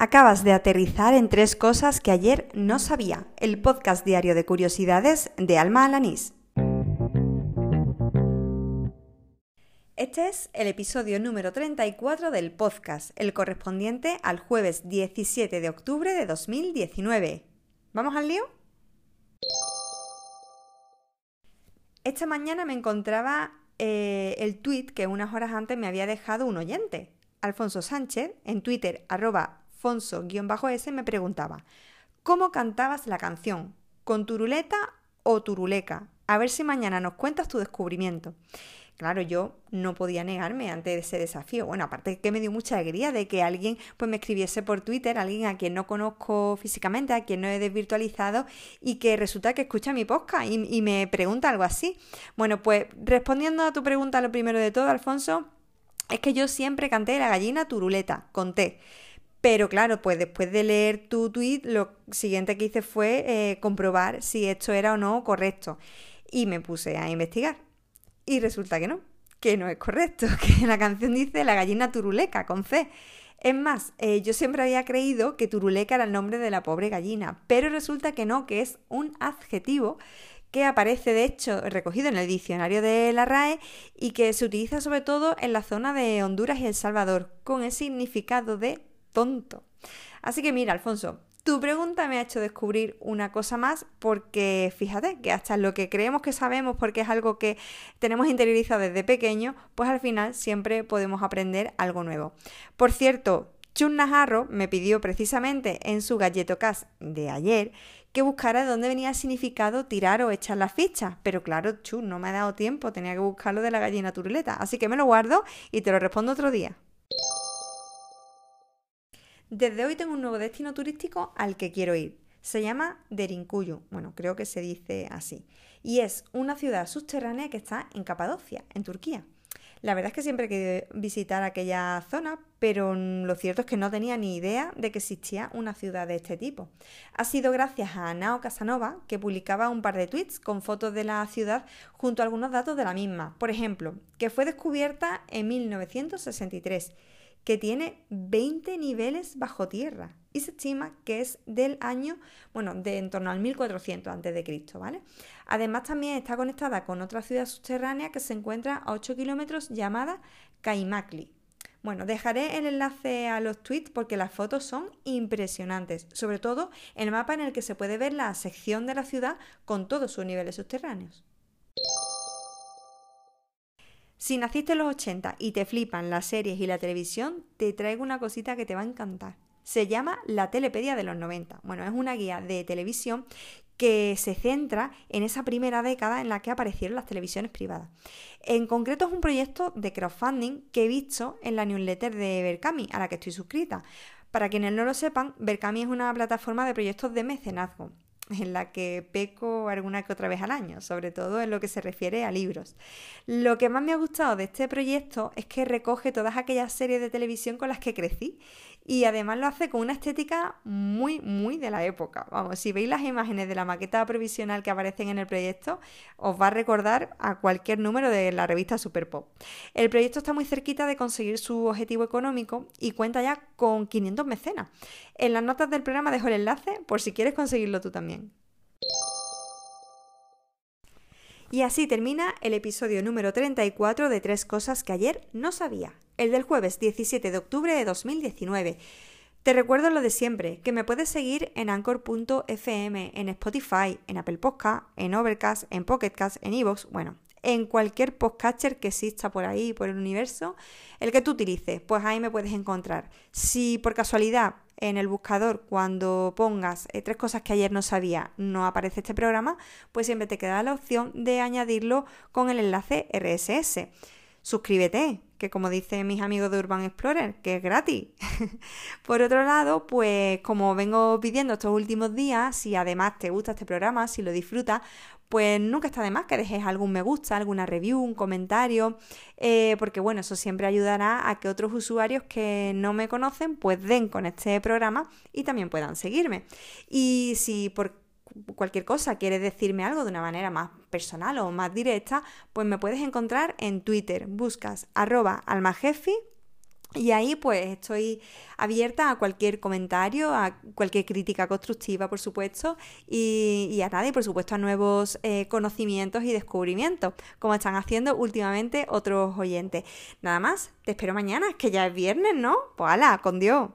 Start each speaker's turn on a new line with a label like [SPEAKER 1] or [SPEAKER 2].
[SPEAKER 1] Acabas de aterrizar en tres cosas que ayer no sabía. El podcast diario de curiosidades de Alma Alanís. Este es el episodio número 34 del podcast, el correspondiente al jueves 17 de octubre de 2019. ¿Vamos al lío? Esta mañana me encontraba eh, el tweet que unas horas antes me había dejado un oyente, Alfonso Sánchez, en Twitter, arroba Fonso-S me preguntaba, ¿cómo cantabas la canción? ¿Con turuleta o turuleca? A ver si mañana nos cuentas tu descubrimiento. Claro, yo no podía negarme ante ese desafío. Bueno, aparte que me dio mucha alegría de que alguien pues me escribiese por Twitter, alguien a quien no conozco físicamente, a quien no he desvirtualizado y que resulta que escucha mi podcast y, y me pregunta algo así. Bueno, pues respondiendo a tu pregunta, lo primero de todo, Alfonso, es que yo siempre canté la gallina turuleta, conté. Pero claro, pues después de leer tu tweet, lo siguiente que hice fue eh, comprobar si esto era o no correcto. Y me puse a investigar. Y resulta que no, que no es correcto, que la canción dice la gallina turuleca, con C. Es más, eh, yo siempre había creído que turuleca era el nombre de la pobre gallina, pero resulta que no, que es un adjetivo que aparece de hecho recogido en el diccionario de la RAE y que se utiliza sobre todo en la zona de Honduras y El Salvador, con el significado de tonto. Así que mira, Alfonso, tu pregunta me ha hecho descubrir una cosa más porque fíjate que hasta lo que creemos que sabemos porque es algo que tenemos interiorizado desde pequeño, pues al final siempre podemos aprender algo nuevo. Por cierto, Chun Najarro me pidió precisamente en su galletocast de ayer que buscara de dónde venía el significado tirar o echar las fichas. Pero claro, Chun, no me ha dado tiempo, tenía que buscarlo de la gallina turuleta. Así que me lo guardo y te lo respondo otro día. Desde hoy tengo un nuevo destino turístico al que quiero ir. Se llama Derinkuyu, bueno, creo que se dice así. Y es una ciudad subterránea que está en Capadocia, en Turquía. La verdad es que siempre he querido visitar aquella zona, pero lo cierto es que no tenía ni idea de que existía una ciudad de este tipo. Ha sido gracias a Nao Casanova, que publicaba un par de tweets con fotos de la ciudad junto a algunos datos de la misma. Por ejemplo, que fue descubierta en 1963 que tiene 20 niveles bajo tierra y se estima que es del año, bueno, de en torno al 1400 a.C., ¿vale? Además también está conectada con otra ciudad subterránea que se encuentra a 8 kilómetros llamada Kaimakli. Bueno, dejaré el enlace a los tweets porque las fotos son impresionantes, sobre todo el mapa en el que se puede ver la sección de la ciudad con todos sus niveles subterráneos. Si naciste en los 80 y te flipan las series y la televisión, te traigo una cosita que te va a encantar. Se llama La Telepedia de los 90. Bueno, es una guía de televisión que se centra en esa primera década en la que aparecieron las televisiones privadas. En concreto es un proyecto de crowdfunding que he visto en la newsletter de Berkami, a la que estoy suscrita. Para quienes no lo sepan, Berkami es una plataforma de proyectos de mecenazgo en la que peco alguna que otra vez al año, sobre todo en lo que se refiere a libros. Lo que más me ha gustado de este proyecto es que recoge todas aquellas series de televisión con las que crecí y además lo hace con una estética muy, muy de la época. Vamos, si veis las imágenes de la maqueta provisional que aparecen en el proyecto, os va a recordar a cualquier número de la revista Super Pop. El proyecto está muy cerquita de conseguir su objetivo económico y cuenta ya con 500 mecenas. En las notas del programa dejo el enlace por si quieres conseguirlo tú también. Y así termina el episodio número 34 de Tres Cosas que ayer no sabía el del jueves 17 de octubre de 2019. Te recuerdo lo de siempre, que me puedes seguir en anchor.fm, en Spotify, en Apple Podcast, en Overcast, en Pocketcast, en Evox, bueno, en cualquier podcatcher que exista por ahí, por el universo, el que tú utilices, pues ahí me puedes encontrar. Si por casualidad en el buscador cuando pongas eh, tres cosas que ayer no sabía no aparece este programa, pues siempre te queda la opción de añadirlo con el enlace RSS. Suscríbete, que como dicen mis amigos de Urban Explorer, que es gratis. Por otro lado, pues como vengo pidiendo estos últimos días, si además te gusta este programa, si lo disfrutas, pues nunca está de más que dejes algún me gusta, alguna review, un comentario, eh, porque bueno, eso siempre ayudará a que otros usuarios que no me conocen pues den con este programa y también puedan seguirme. Y si por cualquier cosa, quieres decirme algo de una manera más personal o más directa, pues me puedes encontrar en Twitter. Buscas arroba almajefi Y ahí pues estoy abierta a cualquier comentario, a cualquier crítica constructiva, por supuesto, y, a nada, y por supuesto a nuevos eh, conocimientos y descubrimientos, como están haciendo últimamente otros oyentes. Nada más, te espero mañana, que ya es viernes, ¿no? Pues hala, con Dios.